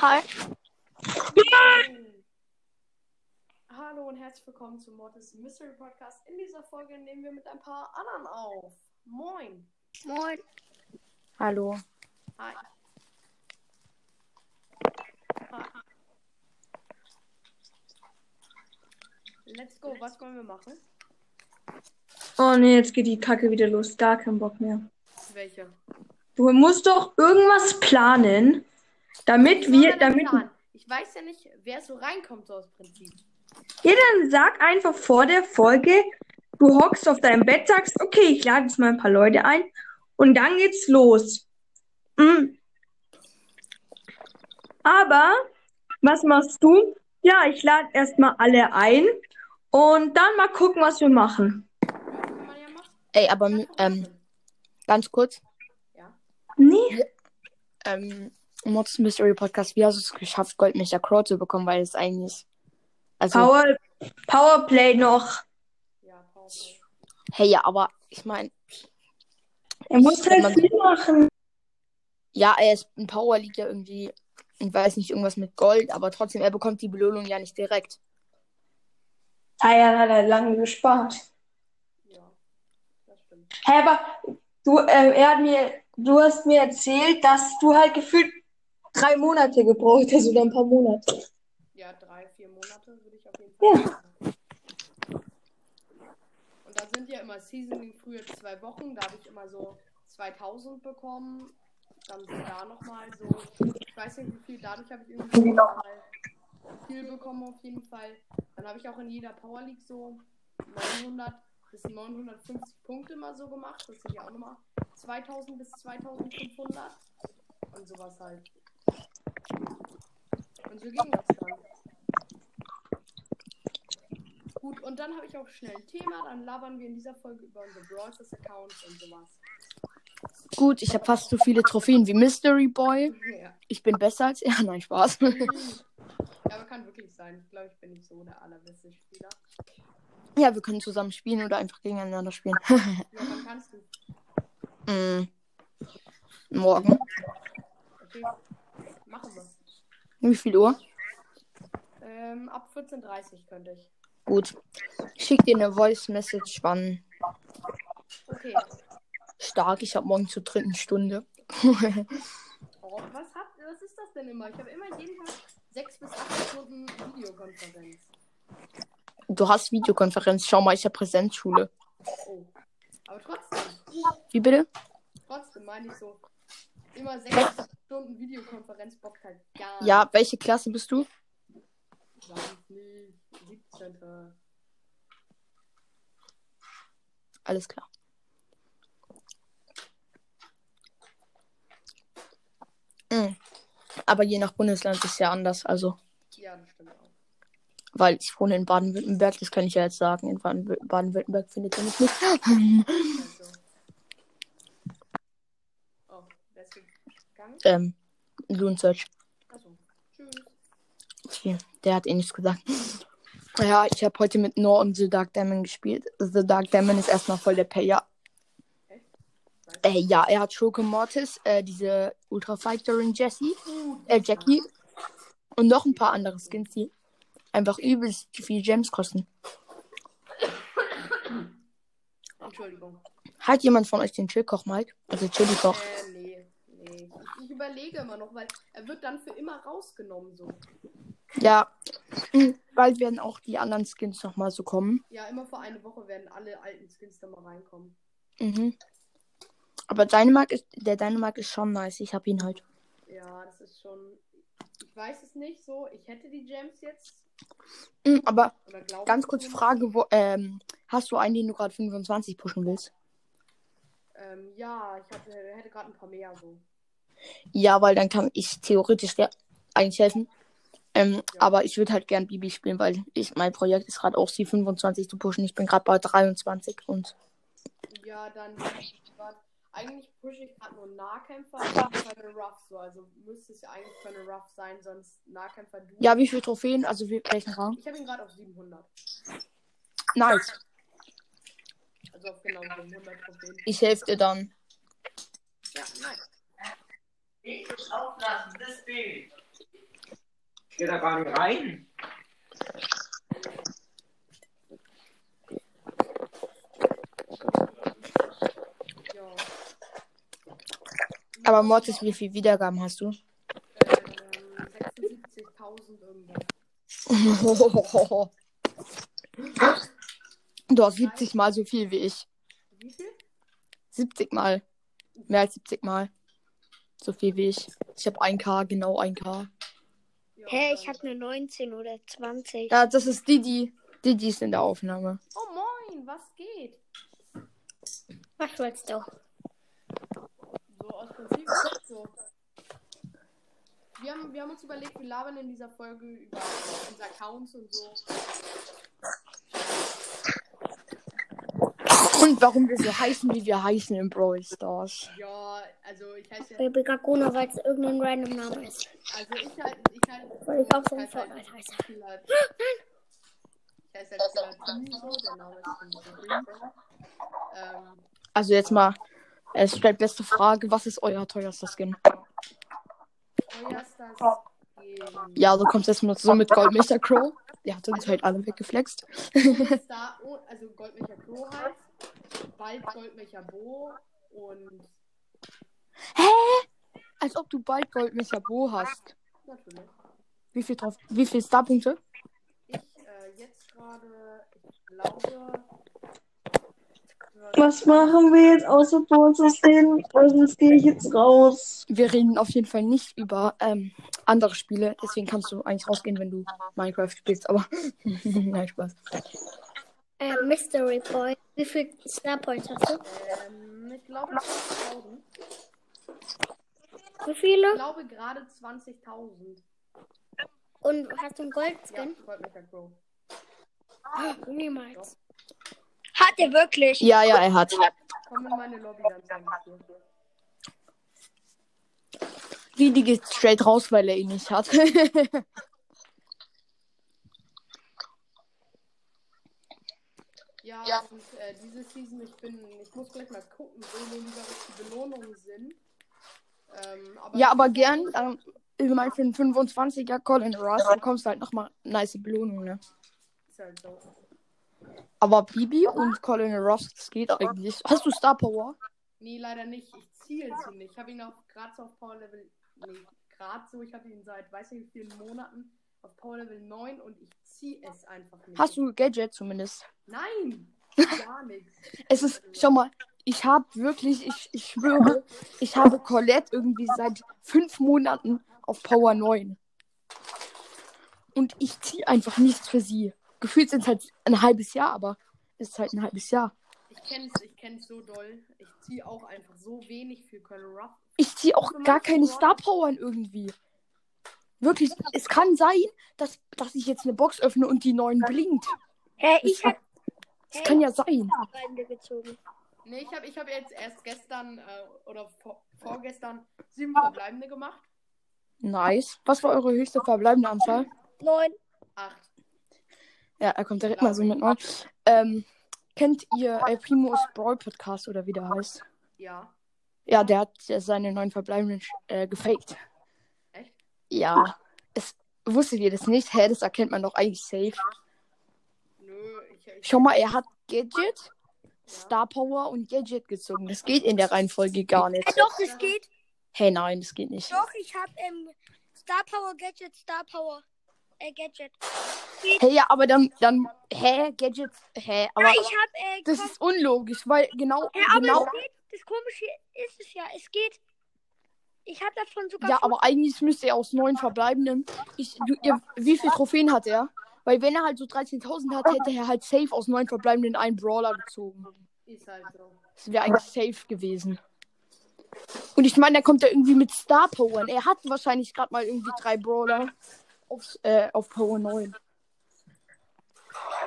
Hi. Hallo und herzlich willkommen zum Mortis Mystery Podcast. In dieser Folge nehmen wir mit ein paar anderen auf. Moin. Moin. Hallo. Hi. Hi. Let's go. Was wollen wir machen? Oh nee, jetzt geht die Kacke wieder los. Gar keinen Bock mehr. Welche? Du musst doch irgendwas planen, damit wir, damit. planen? Ich weiß ja nicht, wer so reinkommt, so aus Prinzip. Ja, dann sag einfach vor der Folge, du hockst auf deinem Bett, sagst, okay, ich lade jetzt mal ein paar Leute ein und dann geht's los. Mm. Aber, was machst du? Ja, ich lade erstmal alle ein und dann mal gucken, was wir machen. Ey, aber ähm, ganz kurz. Ja. Nee, Ähm, Mods Mystery Podcast, wie hast du es geschafft, Goldmecher Crow zu bekommen? Weil es eigentlich. Also, Power, Powerplay noch. Hey, ja, aber ich meine, Er muss Wenn man- halt viel machen. ja, er ist ein Power liegt ja irgendwie, ich weiß nicht, irgendwas mit Gold, aber trotzdem, er bekommt die Belohnung ja nicht direkt. Ah ja, hat er lange gespart. Ja, das stimmt. Hä, aber du, ähm, er hat mir, du hast mir erzählt, dass du halt gefühlt drei Monate gebraucht hast oder ein paar Monate. Ja, drei, vier Monate würde ich auf jeden Fall Ja. sagen. Sind ja immer Seasoning früher zwei Wochen. Da habe ich immer so 2000 bekommen. Dann sind da nochmal so, ich weiß nicht wie viel, dadurch habe ich irgendwie noch mal viel bekommen auf jeden Fall. Dann habe ich auch in jeder Power League so 900 bis 950 Punkte mal so gemacht. Das sind ja auch nochmal 2000 bis 2500 und sowas halt. Und so ging das dann. Gut, und dann habe ich auch schnell ein Thema. Dann labern wir in dieser Folge über unsere Brawl Stars Accounts und sowas. Gut, ich habe fast so viele Trophäen wie Mystery Boy. Ja. Ich bin besser als er. Nein, Spaß. ja, aber kann wirklich sein. Ich glaube, ich bin nicht so der allerbeste Spieler. ja, wir können zusammen spielen oder einfach gegeneinander spielen. Ja, wann kannst du? mm. Morgen. Okay. Machen wir. Wie viel Uhr? Ähm, ab 14.30 könnte ich. Gut. Ich schick dir eine Voice Message, wann Okay. stark. Ich habe morgen zur dritten Stunde. Oh, was, hat, was ist das denn immer? Ich habe immer jeden Tag 6 bis 8 Stunden Videokonferenz. Du hast Videokonferenz. Schau mal, ich habe Präsenzschule. Oh. Aber trotzdem, Wie bitte? trotzdem meine ich so. Immer 6 Stunden Videokonferenz bockt halt gar nicht. Ja, welche Klasse bist du? Weiß nicht. 17. Alles klar. Mm. Aber je nach Bundesland ist es ja anders. Also, Ja, das stimmt auch. weil ich wohne in Baden-Württemberg, das kann ich ja jetzt sagen. In Baden- Baden-Württemberg findet ihr mich nicht. Also. Oh, gegangen? ähm, Loon Search. Der hat eh nichts gesagt. Ja, ich habe heute mit Noah und The Dark Demon gespielt. The Dark Demon ist erstmal voll der Payer. Äh, ja, er hat Schurke Mortis, äh, diese Ultra Fighterin Jessie, äh, Jackie und noch ein paar andere Skins, die einfach übelst viel Gems kosten. Entschuldigung. Hat jemand von euch den Chillkoch, Mike? Also Chili Koch. Äh, nee. Nee. Ich, ich überlege immer noch, weil er wird dann für immer rausgenommen so. Ja, bald werden auch die anderen Skins nochmal so kommen. Ja, immer vor eine Woche werden alle alten Skins dann mal reinkommen. Mhm. Aber Dynamite ist, der Dynamite ist schon nice. Ich hab ihn halt. Ja, das ist schon. Ich weiß es nicht so. Ich hätte die Gems jetzt. Mhm, aber ganz kurz. Frage, wo, ähm, hast du einen, den du gerade 25 pushen willst? Ähm, ja, ich hatte, hätte gerade ein paar mehr so. Ja, weil dann kann ich theoretisch ja eigentlich helfen. Ähm, Aber ich würde halt gern Bibi spielen, weil ich mein Projekt ist gerade auch sie 25 zu pushen. Ich bin gerade bei 23 und Ja, dann. Eigentlich pushe ich gerade nur Nahkämpfer und Colonel Ruff so. Also müsste es ja eigentlich Colonel Ruff sein, sonst Nahkämpfer du. Ja, wie viele Trophäen? Also wie, welchen Rang? Ich habe ihn gerade auf 700. Nice. Also auf genau 700 Trophäen. Ich helfe dir dann. Ja, nice. Ich muss auflassen, das Bild. Ich geh da gar nicht rein. Aber Mortis, wie viele Wiedergaben hast du? 76.000 irgendwas. Du hast 70 mal so viel wie ich. Wie viel? 70 mal. Mehr als 70 mal. So viel wie ich. Ich habe 1K, genau 1K. Hä, ich dann- habe eine 19 oder 20. Ja, das ist Didi. Didi ist in der Aufnahme. Oh moin, was geht? Was willst du? So aus Prinzip ist so. Wir haben, wir haben uns überlegt, wir labern in dieser Folge über unsere Accounts und so. Und warum wir so heißen, wie wir heißen in Brawl Stars. Ja, also ich heiße ja. Baby Gaguna, weil es irgendein random Name ist. Also ich halt. Ich halt. Weil ich auch so ein heiße Fortnite heiße. Killer- Ich heiße halt so, der Name ist. Ähm, Also jetzt mal, es stellt beste Frage, was ist euer teuerster Skin? teuerster Skin. Ja, du kommst jetzt mal so mit Goldmecher Crow. Der hat uns halt alle weggeflext. Also Goldmecher Crow halt. Bald Goldmecher Bo und Als ob du bald Goldmecher Bo hast. natürlich. Wie viel drauf? Wie viel Starpunkte? Ich äh, jetzt gerade, ich glaube. Was machen wir jetzt außer? Also jetzt gehe ich jetzt raus. Wir reden auf jeden Fall nicht über ähm, andere Spiele. Deswegen kannst du eigentlich rausgehen, wenn du Minecraft spielst. Aber nein, Spaß. Äh, Mystery Boy. Wie viel Star Points hast du? Ähm, ich glaube 20.000. Wie Ich viele? glaube gerade 20.000. Und hast du einen Ja, Goldskin? Goldmecher Crow. Niemals. Hat er wirklich? Ja, ja, er hat. Komm in meine Lobby, dann ich. Die, die geht straight raus, weil er ihn nicht hat. Ja, und äh, diese Season, ich bin, ich muss gleich mal gucken, wo die Belohnungen sind. Ähm, aber ja, aber gern. Ähm, ich meine, für einen 25er Colin Russ bekommst du halt nochmal nice Belohnung, ne? Ist halt so. Aber Bibi und Colin Ross, das geht eigentlich. Hast du Star Power? Nee, leider nicht. Ich ziele sie nicht. Ich habe ihn auch gerade so auf Power Level. Nee, gerade so. Ich habe ihn seit weiß nicht wie vielen Monaten auf Power Level 9 und ich ziehe es einfach nicht. Hast du Gadget zumindest? Nein! Gar nichts. Es ist, schau mal, ich habe wirklich, ich, ich schwöre, ich habe Colette irgendwie seit fünf Monaten auf Power 9. Und ich ziehe einfach nichts für sie. Gefühlt sind es halt ein halbes Jahr, aber es ist halt ein halbes Jahr. Ich kenn's, ich kenn's so doll. Ich ziehe auch einfach so wenig für Colonel Ruff. Ich ziehe auch gar keine Star Powern irgendwie. Wirklich, es kann sein, dass, dass ich jetzt eine Box öffne und die neuen blinkt. Hä, Das, ich hab das kann ja sein. Nee, ich habe ich hab jetzt erst gestern äh, oder vor, vorgestern sieben Verbleibende gemacht. Nice. Was war eure höchste verbleibende Anzahl? Neun. Acht. Ja, er kommt direkt mal so mit neun. Ähm, kennt ihr El Primo's Brawl Podcast oder wie der heißt? Ja. Ja, der hat seine neun verbleibenden äh, gefaked. Ja. Es, wusstet ihr das nicht? Hä, das erkennt man doch eigentlich safe. Nö, ich, ich Schau mal, er hat Gadget, Star Power und Gadget gezogen. Das geht in der Reihenfolge gar nicht. Ja, doch, es geht. Hey, nein, das geht nicht. Doch, ich hab ähm, Star Power Gadget, Star Power äh, Gadget. Hey, ja, aber dann, dann, hä, Gadget, hä, aber Ja, ich hab äh, das ist unlogisch, weil genau, ja, aber genau, es geht. Das Komische ist es ja, es geht. Ich hab davon sogar ja, aber eigentlich müsste er aus neun verbleibenden, ich, du, ihr, wie viele Trophäen hat er? Weil wenn er halt so 13.000 hat, hätte er halt safe aus neun verbleibenden einen Brawler gezogen. ist halt so. Das wäre eigentlich safe gewesen. Und ich meine, er kommt ja irgendwie mit Star Power. Er hat wahrscheinlich gerade mal irgendwie drei Brawler auf, äh, auf Power 9.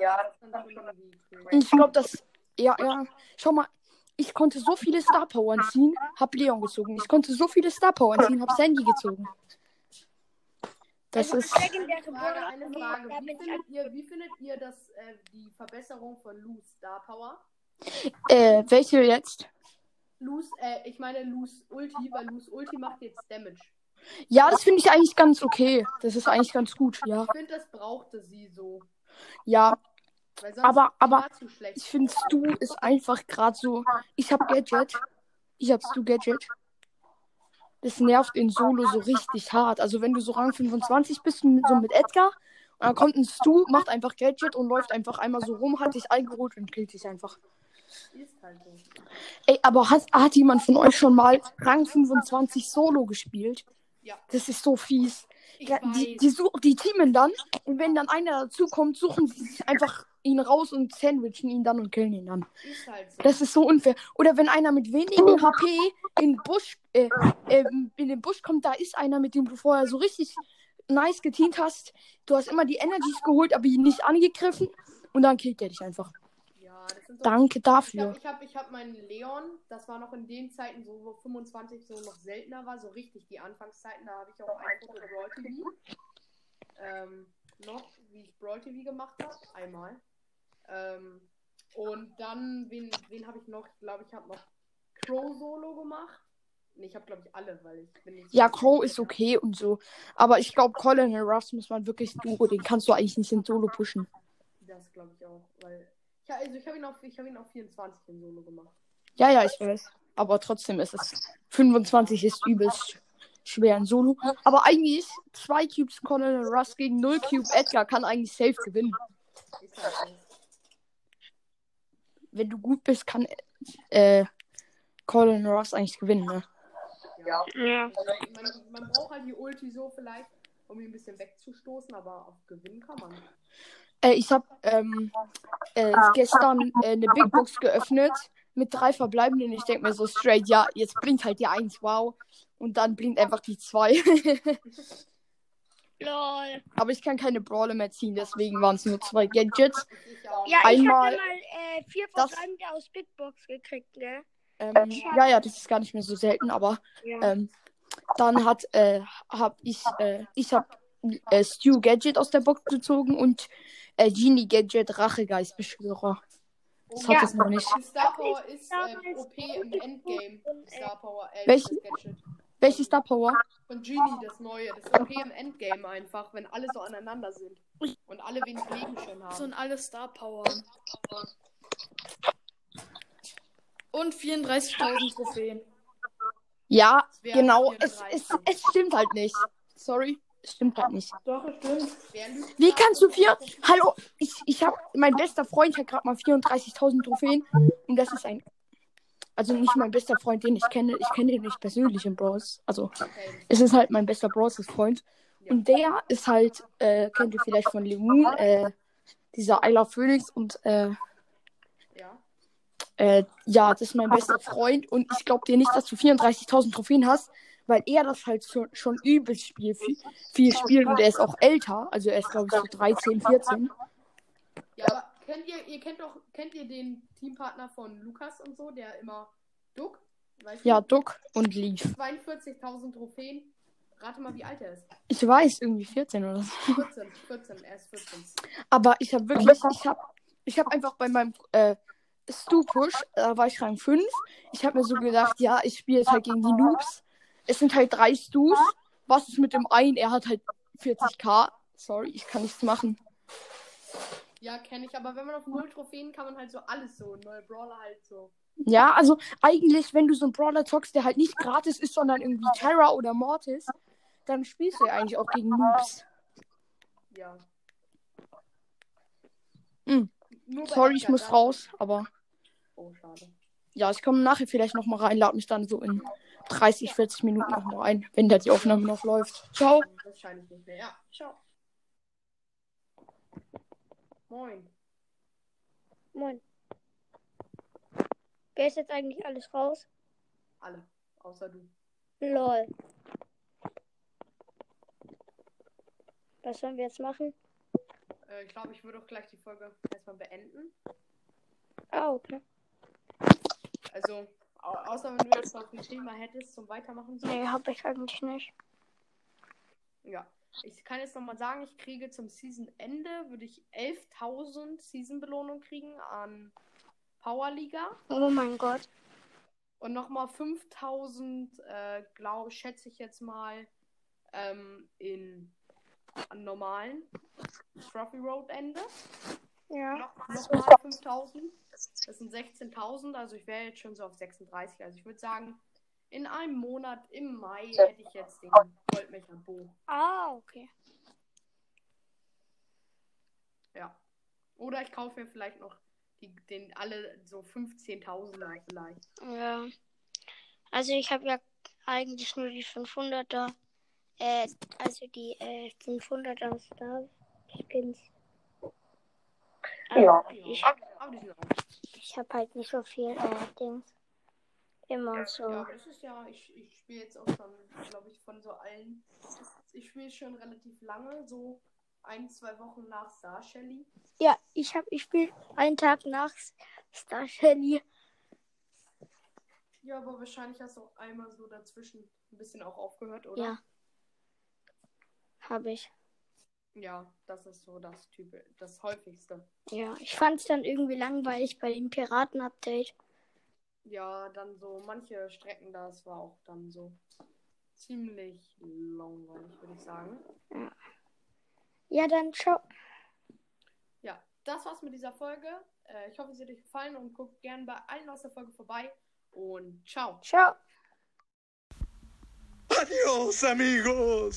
Ja, das schon ich glaube, dass. Ja, ja. Schau mal. Ich konnte so viele Star Power ziehen, hab Leon gezogen. Ich konnte so viele Star Power ziehen, hab Sandy gezogen. Das Also, ist. Frage, eine Frage. Wie findet ihr, wie findet ihr das, äh, die Verbesserung von Lu's Star Power? Äh, welche jetzt? Lu's, äh, ich meine Lu's Ulti, weil Lu's Ulti macht jetzt Damage. Ja, das finde ich eigentlich ganz okay. Das ist eigentlich ganz gut, ja. Ich finde, das brauchte sie so. Ja, Aber- aber ich finde Stu ist einfach gerade so. Ich hab Gadget. Ich hab Stu Gadget. Das nervt in Solo so richtig hart. Also wenn du so Rang 25 bist, so mit Edgar, und dann kommt ein Stu, macht einfach Gadget und läuft einfach einmal so rum, hat dich eingeholt und killt dich einfach. Ey, aber hat, hat jemand von euch schon mal Rang 25 Solo gespielt? Ja. Das ist so fies. Ja, die, die, such, die teamen dann und wenn dann einer dazu kommt, suchen sie sich einfach ihn raus und sandwichen ihn dann und killen ihn dann. Ist halt so. Das ist so unfair. Oder wenn einer mit wenigen HP in den Busch, äh, ähm, in den Busch kommt, da ist einer, mit dem du vorher so richtig nice geteamt hast. Du hast immer die Energies geholt, aber ihn nicht angegriffen und dann killt er dich einfach. ja, Danke Ich dafür. habe ich hab, ich hab meinen Leon, das war noch in den Zeiten, so wo 25 so noch seltener war, so richtig die Anfangszeiten, da habe ich auch ein Foto Brawl TV. Ähm, noch, wie ich Brawl TV gemacht habe, einmal. Ähm, und dann, wen, wen habe ich noch? Ich glaube, ich habe noch Crow Solo gemacht. Nee, ich habe, glaube ich, alle, weil ich bin nicht so Ja. Crow ist okay und so. Aber ich glaube, Colonel Ruffs muss man wirklich Duo. Den kannst du eigentlich nicht in Solo pushen. Das glaube ich auch, weil. Ja, also ich habe ihn, auf- ich hab ihn auf 24 in Solo gemacht. Ja, ja, ich weiß. Aber trotzdem ist es. 25 ist übelst schwer in Solo. Aber eigentlich, zwei Cubes Colonel Ruffs gegen 0 Cube Edgar kann eigentlich safe gewinnen. Ist halt. Wenn du gut bist, kann äh, Colonel Ruffs eigentlich gewinnen, ne? Ja. Ja. Man, man braucht halt die Ulti so vielleicht, um ihn ein bisschen wegzustoßen, aber auf Gewinnen kann man. Äh, ich habe ähm, äh, gestern äh, eine Big Box geöffnet mit drei verbleibenden. Ich denke mir so straight, ja, jetzt blinkt halt die 1, wow. Und dann blinkt einfach die 2. Lol. Aber ich kann keine Brawler mehr ziehen, deswegen waren es nur zwei Gadgets. Ich auch. Ja, Einmal- ich habe mal äh, vier Das- Verbleibende aus Big Box gekriegt, gell? Ähm, ja, ja, das ist gar nicht mehr so selten, aber Ja. ähm, dann hat äh, hab ich äh, ich hab äh, Stu Gadget aus der Box gezogen und äh, Genie Gadget Rachegeistbeschwörer. Das hat Ja. es noch nicht. Star Power ist äh, OP im Endgame. Die Star Power, äh, Welch- das Gadget. Welche Star Power? Von Genie, das neue. Das ist OP im Endgame einfach, wenn alle so aneinander sind. Und alle wenig Leben schon So haben. sind alle Star Power. Und 34.000 Trophäen. Ja, genau. Es, 34. es, es stimmt halt nicht. Sorry, es stimmt halt nicht. Doch, es stimmt. Wie kannst du vier? Hallo, ich, ich habe mein bester Freund hat gerade mal 34.000 Trophäen und das ist ein also nicht mein bester Freund, den ich kenne. Ich kenne ihn nicht persönlich im Bros. Also es ist halt mein bester Bros. Freund Ja. und der ist halt äh, kennt ihr vielleicht von Lemon, äh, dieser Isla Phoenix und äh. Äh, ja, das ist mein bester Freund und ich glaube dir nicht, dass du 34.000 Trophäen hast, weil er das halt schon, schon übelst spiel, viel, viel spielt und er ist auch älter, also er ist glaube ich so 13, 14. Ja, aber kennt ihr, ihr kennt doch, kennt ihr den Teampartner von Lukas und so, der immer Duck? Ja, du? Duck und Leaf. 42.000 Trophäen. Rate mal, wie alt er ist. Ich weiß, irgendwie 14 oder so. 14, 14, er ist 14. Aber ich habe wirklich, ich habe ich hab einfach bei meinem äh, Stu-Push, da war ich Rang 5. Ich habe mir so gedacht, ja, ich spiele jetzt halt gegen die Noobs. Es sind halt drei Stus. Was ist mit dem einen? Er hat halt 40k. Sorry, ich kann nichts machen. Ja, kenne ich, aber wenn man auf 0 Trophäen kann man halt so alles so, neue Brawler halt so. Ja, also eigentlich, wenn du so einen Brawler zockst, der halt nicht gratis ist, sondern irgendwie Terra oder Mortis, dann spielst du ja eigentlich auch gegen Noobs. Ja. Hm. Sorry, ich muss raus, aber Oh, schade. ja, ich komme nachher vielleicht nochmal rein, lade mich dann so in 30, 40 Minuten nochmal ein, wenn da die Aufnahme noch läuft. Ciao. Wahrscheinlich nicht mehr. Ja, ciao. Moin. Moin. Wer ist jetzt eigentlich alles raus? Alle. Außer du. Lol. Was sollen wir jetzt machen? Äh, ich glaube, ich würde auch gleich die Folge erstmal beenden. Ah, okay. Also, au außer wenn du jetzt noch ein Thema hättest zum Weitermachen. So. Nee, hab ich eigentlich nicht. Ja. Ich kann jetzt nochmal sagen, ich kriege zum Season-Ende, würde ich 11.000 Season-Belohnung kriegen an Powerliga. Oh mein Gott. Und nochmal 5000, äh, glaube schätze ich jetzt mal, ähm, in an normalen Trophy Road Ende. Ja. Nochmal 5000. Das sind 16.000, also ich wäre jetzt schon so auf 36. Also ich würde sagen, in einem Monat im Mai hätte ich jetzt den Goldmecher Bo. Ah, okay. Ja. Oder ich kaufe mir vielleicht noch die, den alle so 15.000er vielleicht. Ja. Also ich habe ja eigentlich nur die 500er. Äh, also die äh, 500er Star Skins. Ja. Ich, habe halt nicht so viel äh, Dings. Immer Ja, so. aber das ist ja, ich, ich spiele jetzt auch schon, glaube ich, von so allen. Ich spiele schon relativ lange, so ein, zwei Wochen nach Star Shelly. Ja, ich habe ich spiele einen Tag nach Star Shelly. Ja, aber wahrscheinlich hast du auch einmal so dazwischen ein bisschen auch aufgehört, oder? Ja. Habe ich. Ja, das ist so das Typ, das häufigste. Ja, ich fand es dann irgendwie langweilig bei dem Piraten-Update. Ja, dann so manche Strecken, das war auch dann so ziemlich langweilig, würde ich sagen. Ja, dann ciao. Ja, das war's mit dieser Folge. Äh, ich hoffe, sie hat euch gefallen und guckt gerne bei allen aus der Folge vorbei. Und ciao. Ciao. Adiós, amigos.